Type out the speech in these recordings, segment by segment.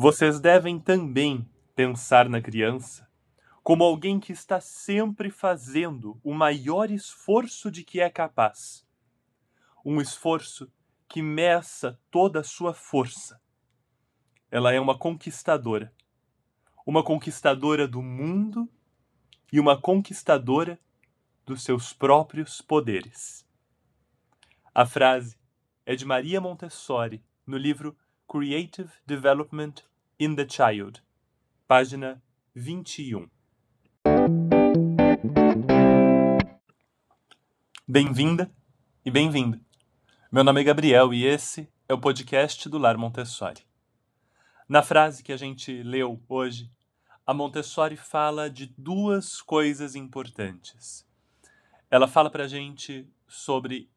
Vocês devem também pensar na criança como alguém que está sempre fazendo o maior esforço de que é capaz. Um esforço que meça toda a sua força. Ela é uma conquistadora. Uma conquistadora do mundo e uma conquistadora dos seus próprios poderes. A frase é de Maria Montessori, no livro Creative Development in the Child, página 21. Bem-vinda e bem-vindo. Meu nome é Gabriel e esse é o podcast do Lar Montessori. Na frase que a gente leu hoje, a Montessori fala de duas coisas importantes. Ela fala para a gente sobre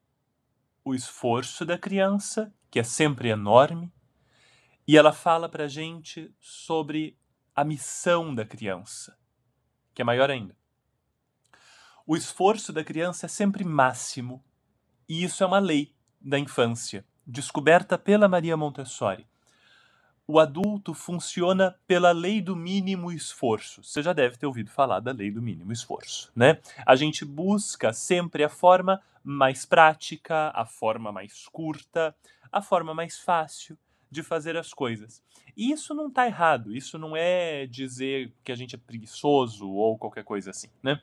o esforço da criança, que é sempre enorme, e ela fala para a gente sobre a missão da criança, que é maior ainda. O esforço da criança é sempre máximo, e isso é uma lei da infância, descoberta pela Maria Montessori. O adulto funciona pela lei do mínimo esforço. Você já deve ter ouvido falar da lei do mínimo esforço, né? A gente busca sempre a forma mais prática, a forma mais curta, a forma mais fácil de fazer as coisas. E isso não está errado, isso não é dizer que a gente é preguiçoso ou qualquer coisa assim, né?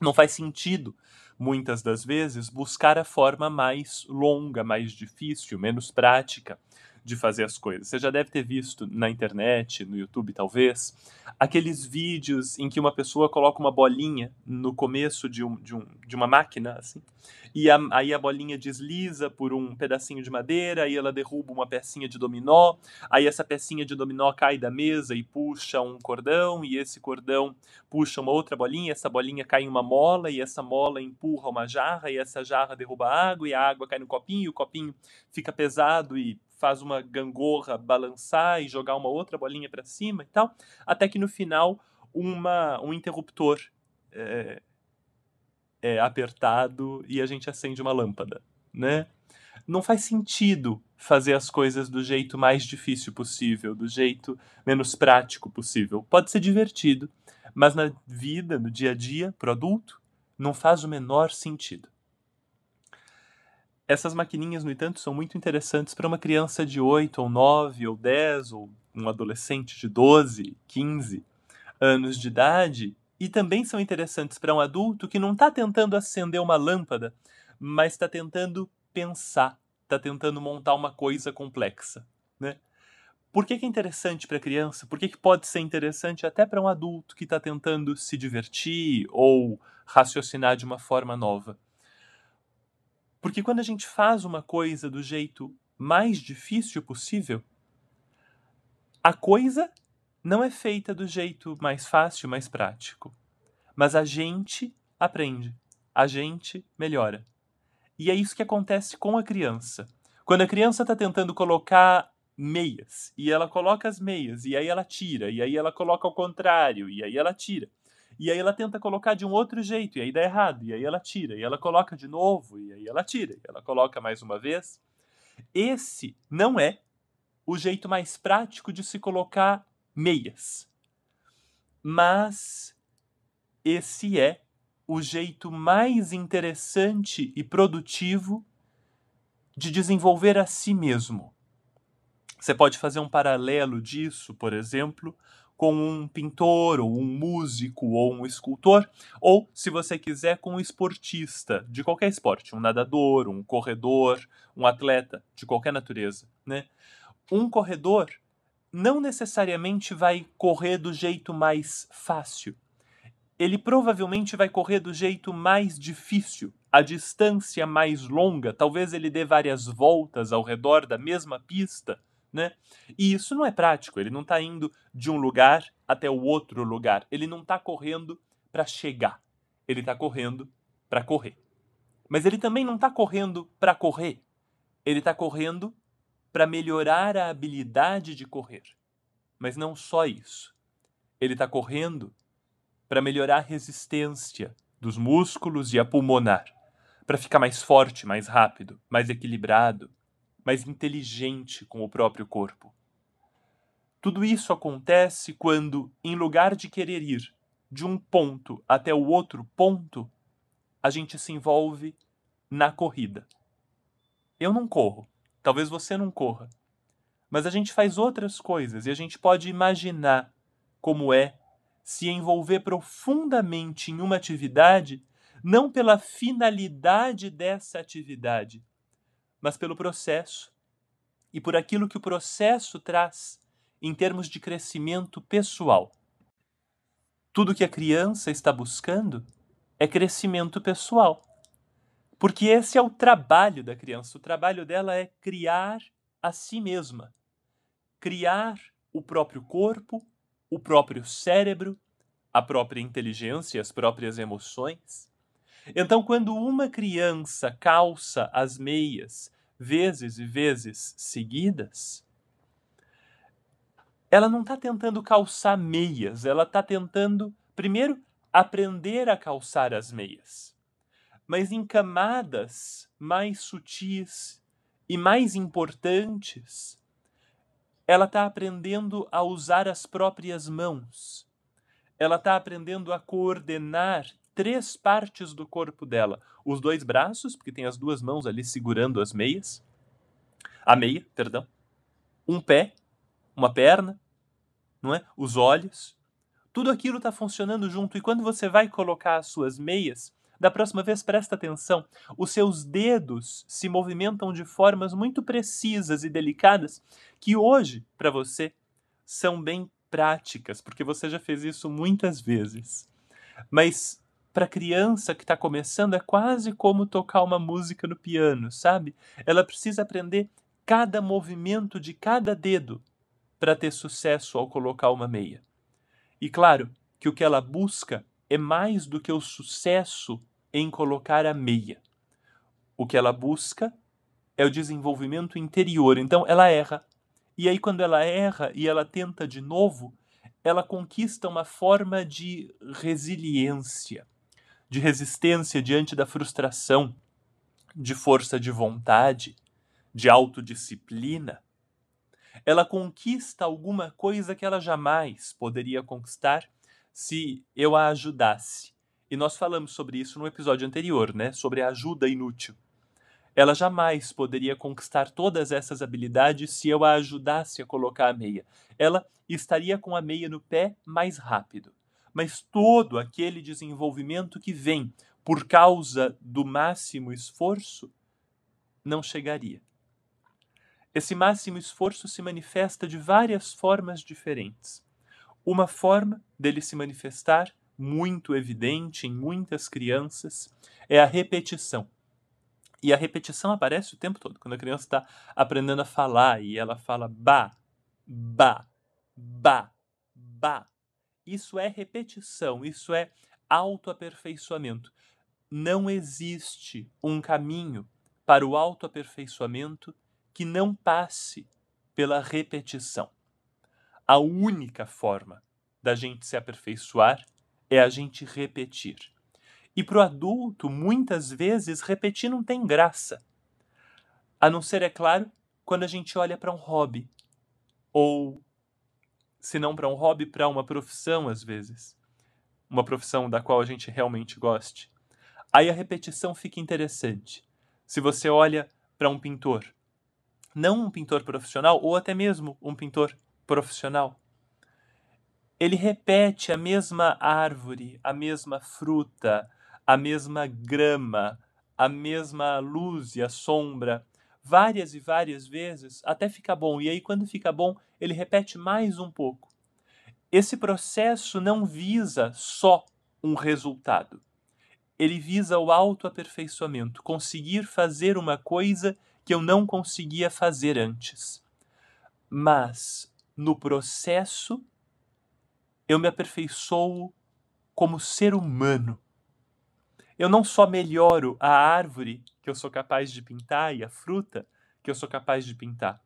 não faz sentido, muitas das vezes, buscar a forma mais longa, mais difícil, menos prática de fazer as coisas. Você já deve ter visto na internet, no YouTube talvez, aqueles vídeos em que uma pessoa coloca uma bolinha no começo de, um, de, um, de uma máquina, assim, e a, aí a bolinha desliza por um pedacinho de madeira, aí ela derruba uma pecinha de dominó, aí essa pecinha de dominó cai da mesa e puxa um cordão, e esse cordão puxa uma outra bolinha, essa bolinha cai em uma mola, e essa mola empurra uma jarra, e essa jarra derruba água, e a água cai no copinho, e o copinho fica pesado e faz uma gangorra balançar e jogar uma outra bolinha para cima e tal, até que no final uma, um interruptor é, é apertado e a gente acende uma lâmpada, né? Não faz sentido fazer as coisas do jeito mais difícil possível, do jeito menos prático possível. Pode ser divertido, mas na vida, no dia a dia, pro adulto, não faz o menor sentido. Essas maquininhas, no entanto, são muito interessantes para uma criança de 8 ou 9 ou 10 ou um adolescente de 12, 15 anos de idade e também são interessantes para um adulto que não está tentando acender uma lâmpada, mas está tentando pensar, está tentando montar uma coisa complexa. Né? Por que, que é interessante para a criança? Por que, que pode ser interessante até para um adulto que está tentando se divertir ou raciocinar de uma forma nova? Porque quando a gente faz uma coisa do jeito mais difícil possível, a coisa não é feita do jeito mais fácil, mais prático. Mas a gente aprende, a gente melhora. E é isso que acontece com a criança. Quando a criança está tentando colocar meias, e ela coloca as meias, e aí ela tira, e aí ela coloca ao contrário, e aí ela tira. E aí ela tenta colocar de um outro jeito, e aí dá errado, e aí ela tira, e ela coloca de novo, e aí ela tira, e ela coloca mais uma vez. Esse não é o jeito mais prático de se colocar meias. Mas esse é o jeito mais interessante e produtivo de desenvolver a si mesmo. Você pode fazer um paralelo disso, por exemplo, com um pintor, ou um músico, ou um escultor, ou, se você quiser, com um esportista de qualquer esporte, um nadador, um corredor, um atleta de qualquer natureza. Né? Um corredor não necessariamente vai correr do jeito mais fácil. Ele provavelmente vai correr do jeito mais difícil, a distância mais longa, talvez ele dê várias voltas ao redor da mesma pista né? E isso não é prático, ele não está indo de um lugar até o outro lugar, ele não está correndo para chegar, ele está correndo para correr. Mas ele também não está correndo para correr, ele está correndo para melhorar a habilidade de correr. Mas não só isso, ele está correndo para melhorar a resistência dos músculos e a pulmonar, para ficar mais forte, mais rápido, mais equilibrado, mais inteligente com o próprio corpo. Tudo isso acontece quando, em lugar de querer ir de um ponto até o outro ponto, a gente se envolve na corrida. Eu não corro, talvez você não corra, mas a gente faz outras coisas e a gente pode imaginar como é se envolver profundamente em uma atividade, não pela finalidade dessa atividade, mas pelo processo e por aquilo que o processo traz em termos de crescimento pessoal. Tudo que a criança está buscando é crescimento pessoal. Porque esse é o trabalho da criança. O trabalho dela é criar a si mesma, criar o próprio corpo, o próprio cérebro, a própria inteligência, as próprias emoções. Então, quando uma criança calça as meias vezes e vezes seguidas, ela não está tentando calçar meias, ela está tentando, primeiro, aprender a calçar as meias. Mas em camadas mais sutis e mais importantes, ela está aprendendo a usar as próprias mãos. Ela está aprendendo a coordenar três partes do corpo dela: os dois braços, porque tem as duas mãos ali segurando as meias, a meia, perdão, um pé, uma perna, não é? Os olhos. Tudo aquilo está funcionando junto e quando você vai colocar as suas meias, da próxima vez presta atenção, os seus dedos se movimentam de formas muito precisas e delicadas que hoje para você são bem práticas, porque você já fez isso muitas vezes. Mas para criança que está começando é quase como tocar uma música no piano, sabe? Ela precisa aprender cada movimento de cada dedo para ter sucesso ao colocar uma meia. E claro que o que ela busca é mais do que o sucesso em colocar a meia. O que ela busca é o desenvolvimento interior. Então ela erra. E aí, quando ela erra e ela tenta de novo, ela conquista uma forma de resiliência, de resistência diante da frustração, de força de vontade, de autodisciplina ela conquista alguma coisa que ela jamais poderia conquistar se eu a ajudasse. E nós falamos sobre isso no episódio anterior, né? Sobre a ajuda inútil. Ela jamais poderia conquistar todas essas habilidades se eu a ajudasse a colocar a meia. Ela estaria com a meia no pé mais rápido. Mas todo aquele desenvolvimento que vem por causa do máximo esforço não chegaria. Esse máximo esforço se manifesta de várias formas diferentes. Uma forma dele se manifestar, muito evidente em muitas crianças, é a repetição. E a repetição aparece o tempo todo. Quando a criança está aprendendo a falar e ela fala ba, ba, ba, ba. Isso é repetição, isso é autoaperfeiçoamento. Não existe um caminho para o autoaperfeiçoamento que não passe pela repetição. A única forma da gente se aperfeiçoar é a gente repetir. E para o adulto, muitas vezes, repetir não tem graça. A não ser, é claro, quando a gente olha para um hobby. Ou, se não para um hobby, para uma profissão, às vezes. Uma profissão da qual a gente realmente goste. Aí a repetição fica interessante. Se você olha para um pintor, não um pintor profissional, ou até mesmo um pintor profissional. Ele repete a mesma árvore, a mesma fruta, a mesma grama, a mesma luz e a sombra, várias e várias vezes, até ficar bom. E aí, quando fica bom, ele repete mais um pouco. Esse processo não visa só um resultado. Ele visa o autoaperfeiçoamento, conseguir fazer uma coisa que eu não conseguia fazer antes. Mas, no processo, eu me aperfeiçoo como ser humano. Eu não só melhoro a árvore que eu sou capaz de pintar e a fruta que eu sou capaz de pintar.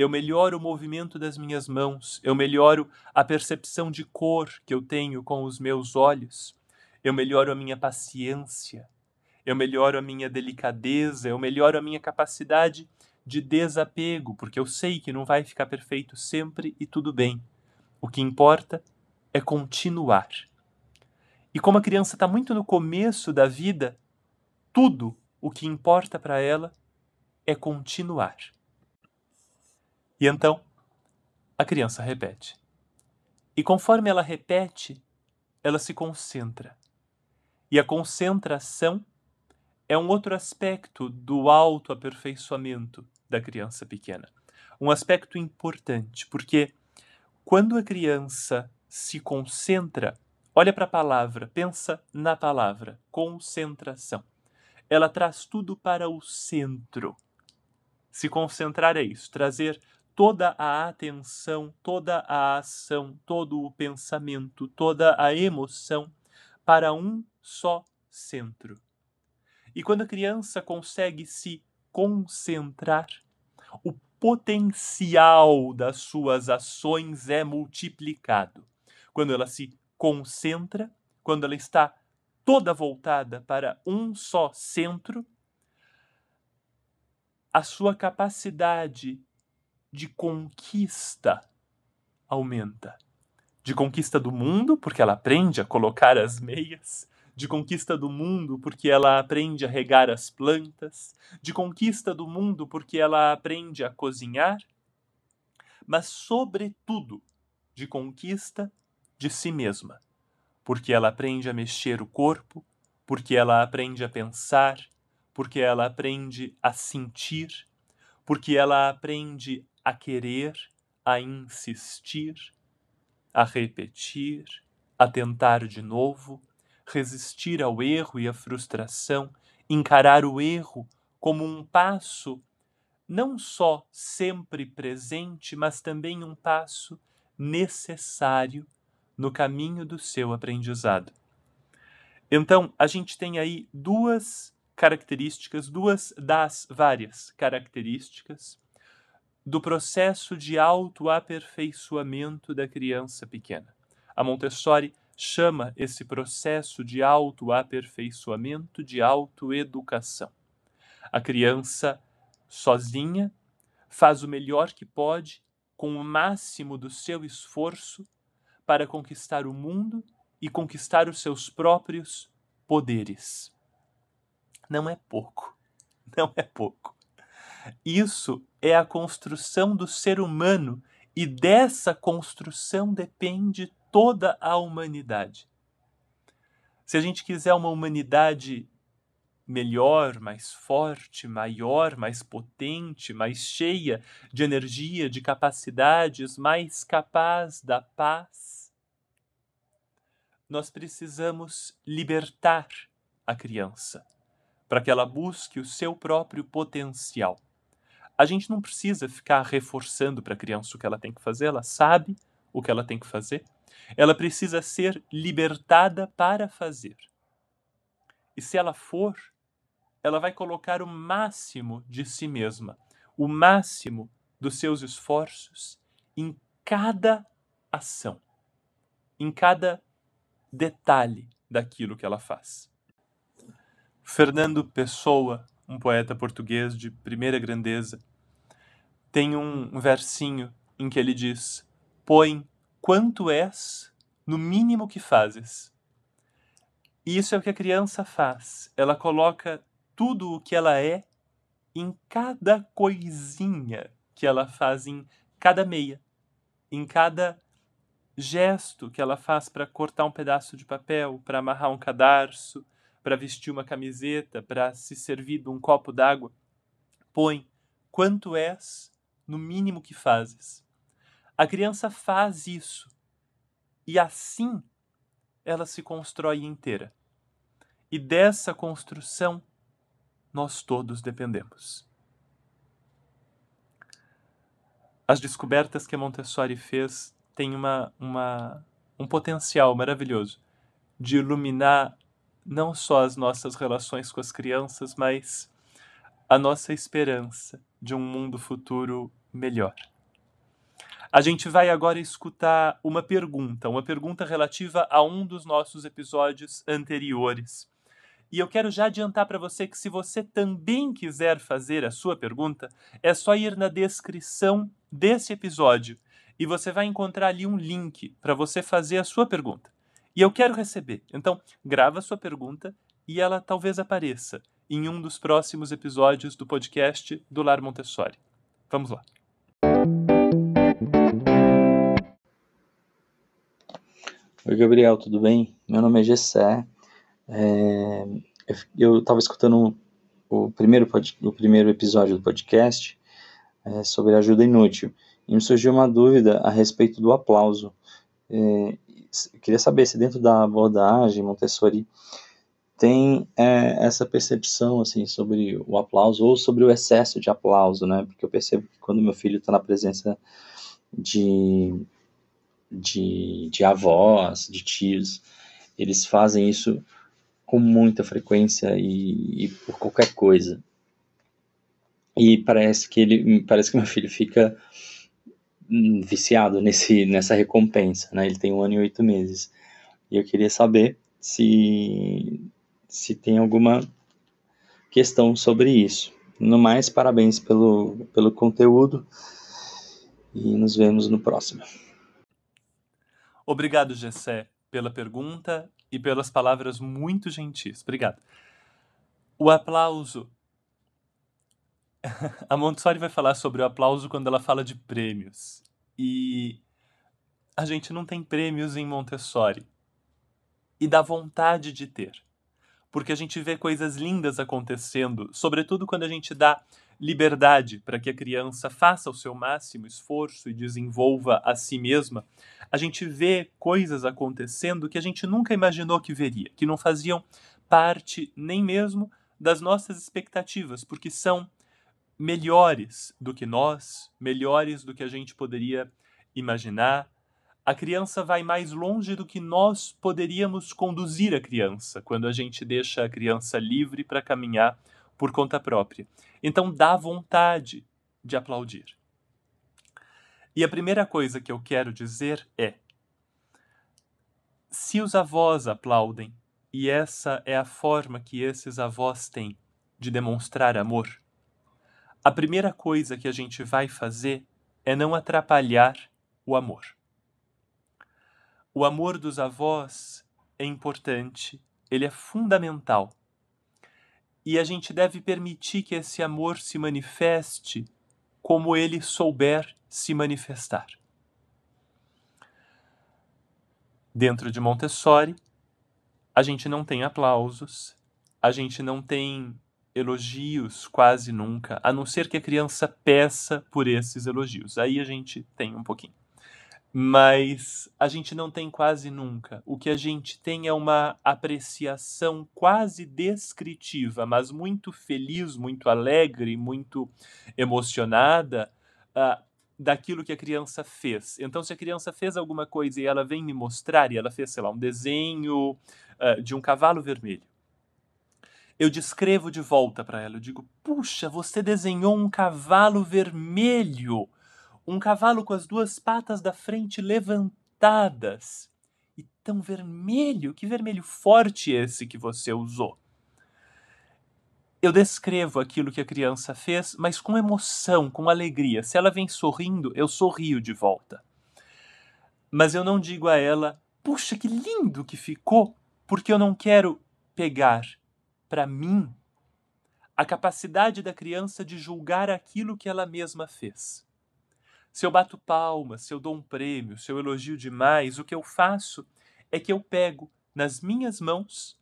Eu melhoro o movimento das minhas mãos, eu melhoro a percepção de cor que eu tenho com os meus olhos, eu melhoro a minha paciência, eu melhoro a minha delicadeza, eu melhoro a minha capacidade de desapego, porque eu sei que não vai ficar perfeito sempre e tudo bem. O que importa é continuar. E como a criança está muito no começo da vida, tudo o que importa para ela é continuar. E então, a criança repete. E conforme ela repete, ela se concentra. E a concentração é um outro aspecto do autoaperfeiçoamento da criança pequena. Um aspecto importante, porque quando a criança se concentra, olha para a palavra, pensa na palavra, concentração. Ela traz tudo para o centro. Se concentrar é isso, trazer toda a atenção, toda a ação, todo o pensamento, toda a emoção para um só centro. E quando a criança consegue se concentrar, o potencial das suas ações é multiplicado. Quando ela se concentra, quando ela está toda voltada para um só centro, a sua capacidade de conquista aumenta. De conquista do mundo, porque ela aprende a colocar as meias, de conquista do mundo porque ela aprende a regar as plantas, de conquista do mundo porque ela aprende a cozinhar, mas, sobretudo, de conquista de si mesma, porque ela aprende a mexer o corpo, porque ela aprende a pensar, porque ela aprende a sentir, porque ela aprende a querer, a insistir, a repetir, a tentar de novo, resistir ao erro e à frustração, encarar o erro como um passo não só sempre presente, mas também um passo necessário no caminho do seu aprendizado. Então, a gente tem aí duas características, duas das várias características do processo de autoaperfeiçoamento da criança pequena. A Montessori chama esse processo de autoaperfeiçoamento de autoeducação. A criança, sozinha, faz o melhor que pode, com o máximo do seu esforço, para conquistar o mundo e conquistar os seus próprios poderes. Não é pouco. Não é pouco. Isso é a construção do ser humano e dessa construção depende toda a humanidade. Se a gente quiser uma humanidade melhor, mais forte, maior, mais potente, mais cheia de energia, de capacidades, mais capaz da paz, nós precisamos libertar a criança para que ela busque o seu próprio potencial. A gente não precisa ficar reforçando para a criança o que ela tem que fazer, ela sabe o que ela tem que fazer. Ela precisa ser libertada para fazer. E se ela for, ela vai colocar o máximo de si mesma, o máximo dos seus esforços em cada ação, em cada detalhe daquilo que ela faz. Fernando Pessoa, um poeta português de primeira grandeza, tem um versinho em que ele diz: Põe quanto és no mínimo que fazes. E isso é o que a criança faz. Ela coloca tudo o que ela é em cada coisinha que ela faz, em cada meia, em cada gesto que ela faz para cortar um pedaço de papel, para amarrar um cadarço, para vestir uma camiseta, para se servir de um copo d'água. Põe quanto és no mínimo que fazes. A criança faz isso. E assim ela se constrói inteira. E dessa construção nós todos dependemos. As descobertas que Montessori fez têm uma, uma, um potencial maravilhoso de iluminar não só as nossas relações com as crianças, mas a nossa esperança de um mundo futuro melhor. A gente vai agora escutar uma pergunta, uma pergunta relativa a um dos nossos episódios anteriores. E eu quero já adiantar para você que se você também quiser fazer a sua pergunta, é só ir na descrição desse episódio e você vai encontrar ali um link para você fazer a sua pergunta. E eu quero receber. Então, grava a sua pergunta e ela talvez apareça em um dos próximos episódios do podcast do Lar Montessori. Vamos lá. Oi, Gabriel, tudo bem? Meu nome é Gessé. É, eu estava escutando o primeiro, o primeiro episódio do podcast é, sobre ajuda inútil e me surgiu uma dúvida a respeito do aplauso. É, queria saber se dentro da abordagem Montessori tem é, essa percepção assim sobre o aplauso ou sobre o excesso de aplauso, né? Porque eu percebo que quando meu filho está na presença de de, de avós, de tios, eles fazem isso com muita frequência e, e, por qualquer coisa. E parece que ele, parece que meu filho fica viciado nesse, nessa recompensa, né? Ele tem um ano e oito meses. E eu queria saber se, se tem alguma questão sobre isso. No mais, parabéns pelo, pelo conteúdo e nos vemos no próximo. Obrigado, Gessé, pela pergunta e pelas palavras muito gentis. Obrigado. O aplauso. A Montessori vai falar sobre o aplauso quando ela fala de prêmios. E a gente não tem prêmios em Montessori. E dá vontade de ter. Porque a gente vê coisas lindas acontecendo, sobretudo quando a gente dá liberdade para que a criança faça o seu máximo esforço e desenvolva a si mesma, a gente vê coisas acontecendo que a gente nunca imaginou que veria, que não faziam parte nem mesmo das nossas expectativas, porque são melhores do que nós, melhores do que a gente poderia imaginar. A criança vai mais longe do que nós poderíamos conduzir a criança quando a gente deixa a criança livre para caminhar por conta própria. Então dá vontade de aplaudir. E a primeira coisa que eu quero dizer é: se os avós aplaudem, e essa é a forma que esses avós têm de demonstrar amor, a primeira coisa que a gente vai fazer é não atrapalhar o amor. O amor dos avós é importante, ele é fundamental e a gente deve permitir que esse amor se manifeste como ele souber se manifestar. Dentro de Montessori, a gente não tem aplausos, a gente não tem elogios quase nunca, a não ser que a criança peça por esses elogios. Aí a gente tem um pouquinho mas a gente não tem quase nunca. O que a gente tem é uma apreciação quase descritiva, mas muito feliz, muito alegre, muito emocionada uh, daquilo que a criança fez. Então, se a criança fez alguma coisa e ela vem me mostrar, e ela fez, sei lá, um desenho uh, de um cavalo vermelho. Eu descrevo de volta para ela, eu digo: puxa, você desenhou um cavalo vermelho um cavalo com as duas patas da frente levantadas. E tão vermelho, que vermelho forte esse que você usou. Eu descrevo aquilo que a criança fez, mas com emoção, com alegria. Se ela vem sorrindo, eu sorrio de volta. Mas eu não digo a ela, puxa, que lindo que ficou, porque eu não quero pegar para mim a capacidade da criança de julgar aquilo que ela mesma fez. Se eu bato palmas, se eu dou um prêmio, se eu elogio demais, o que eu faço é que eu pego nas minhas mãos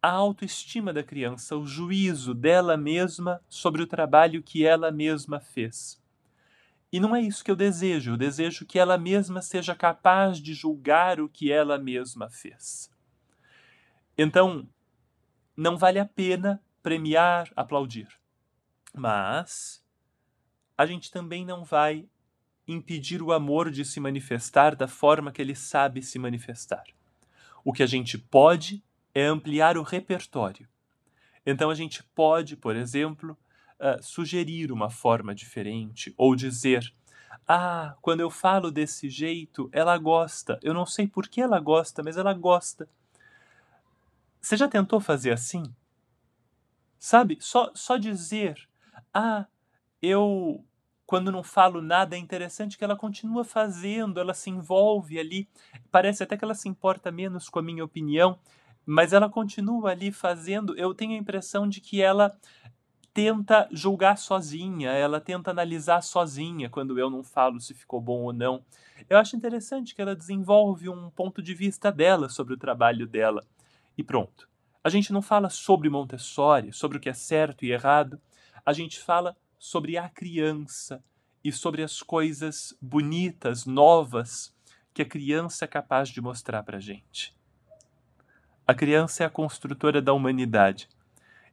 a autoestima da criança, o juízo dela mesma sobre o trabalho que ela mesma fez. E não é isso que eu desejo, eu desejo que ela mesma seja capaz de julgar o que ela mesma fez. Então, não vale a pena premiar, aplaudir. Mas a gente também não vai impedir o amor de se manifestar da forma que ele sabe se manifestar. O que a gente pode é ampliar o repertório. Então a gente pode, por exemplo, uh, sugerir uma forma diferente ou dizer: Ah, quando eu falo desse jeito, ela gosta. Eu não sei por que ela gosta, mas ela gosta. Você já tentou fazer assim? Sabe? Só, só dizer, ah, eu quando não falo nada, é interessante que ela continua fazendo, ela se envolve ali. Parece até que ela se importa menos com a minha opinião, mas ela continua ali fazendo. Eu tenho a impressão de que ela tenta julgar sozinha, ela tenta analisar sozinha quando eu não falo se ficou bom ou não. Eu acho interessante que ela desenvolve um ponto de vista dela sobre o trabalho dela. E pronto. A gente não fala sobre Montessori, sobre o que é certo e errado. A gente fala sobre a criança e sobre as coisas bonitas, novas, que a criança é capaz de mostrar para a gente. A criança é a construtora da humanidade.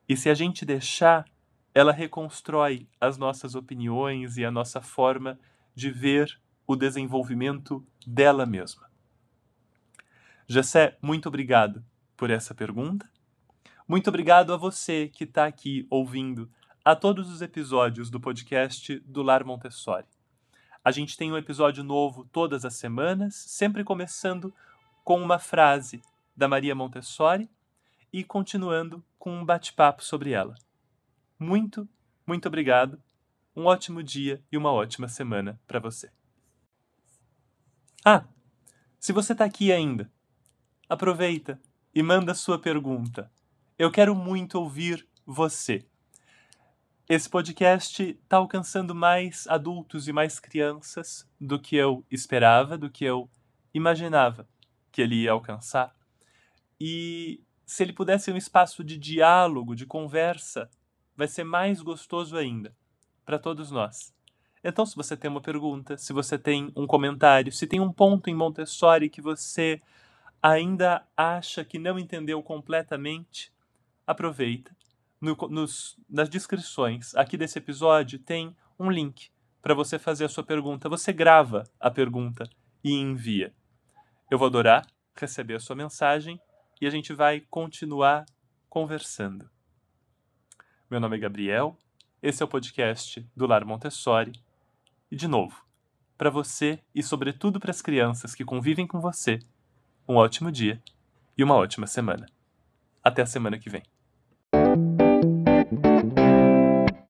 E se a gente deixar, ela reconstrói as nossas opiniões e a nossa forma de ver o desenvolvimento dela mesma. Jessé, muito obrigado por essa pergunta. Muito obrigado a você que está aqui ouvindo a todos os episódios do podcast do Lar Montessori. A gente tem um episódio novo todas as semanas, sempre começando com uma frase da Maria Montessori e continuando com um bate-papo sobre ela. Muito, muito obrigado. Um ótimo dia e uma ótima semana para você. Ah, se você está aqui ainda, aproveita e manda sua pergunta. Eu quero muito ouvir você. Esse podcast está alcançando mais adultos e mais crianças do que eu esperava, do que eu imaginava que ele ia alcançar. E se ele pudesse um espaço de diálogo, de conversa, vai ser mais gostoso ainda para todos nós. Então, se você tem uma pergunta, se você tem um comentário, se tem um ponto em Montessori que você ainda acha que não entendeu completamente, aproveita no, nos, nas descrições aqui desse episódio tem um link para você fazer a sua pergunta. Você grava a pergunta e envia. Eu vou adorar receber a sua mensagem e a gente vai continuar conversando. Meu nome é Gabriel, esse é o podcast do Lar Montessori. E, de novo, para você e, sobretudo, para as crianças que convivem com você, um ótimo dia e uma ótima semana. Até a semana que vem.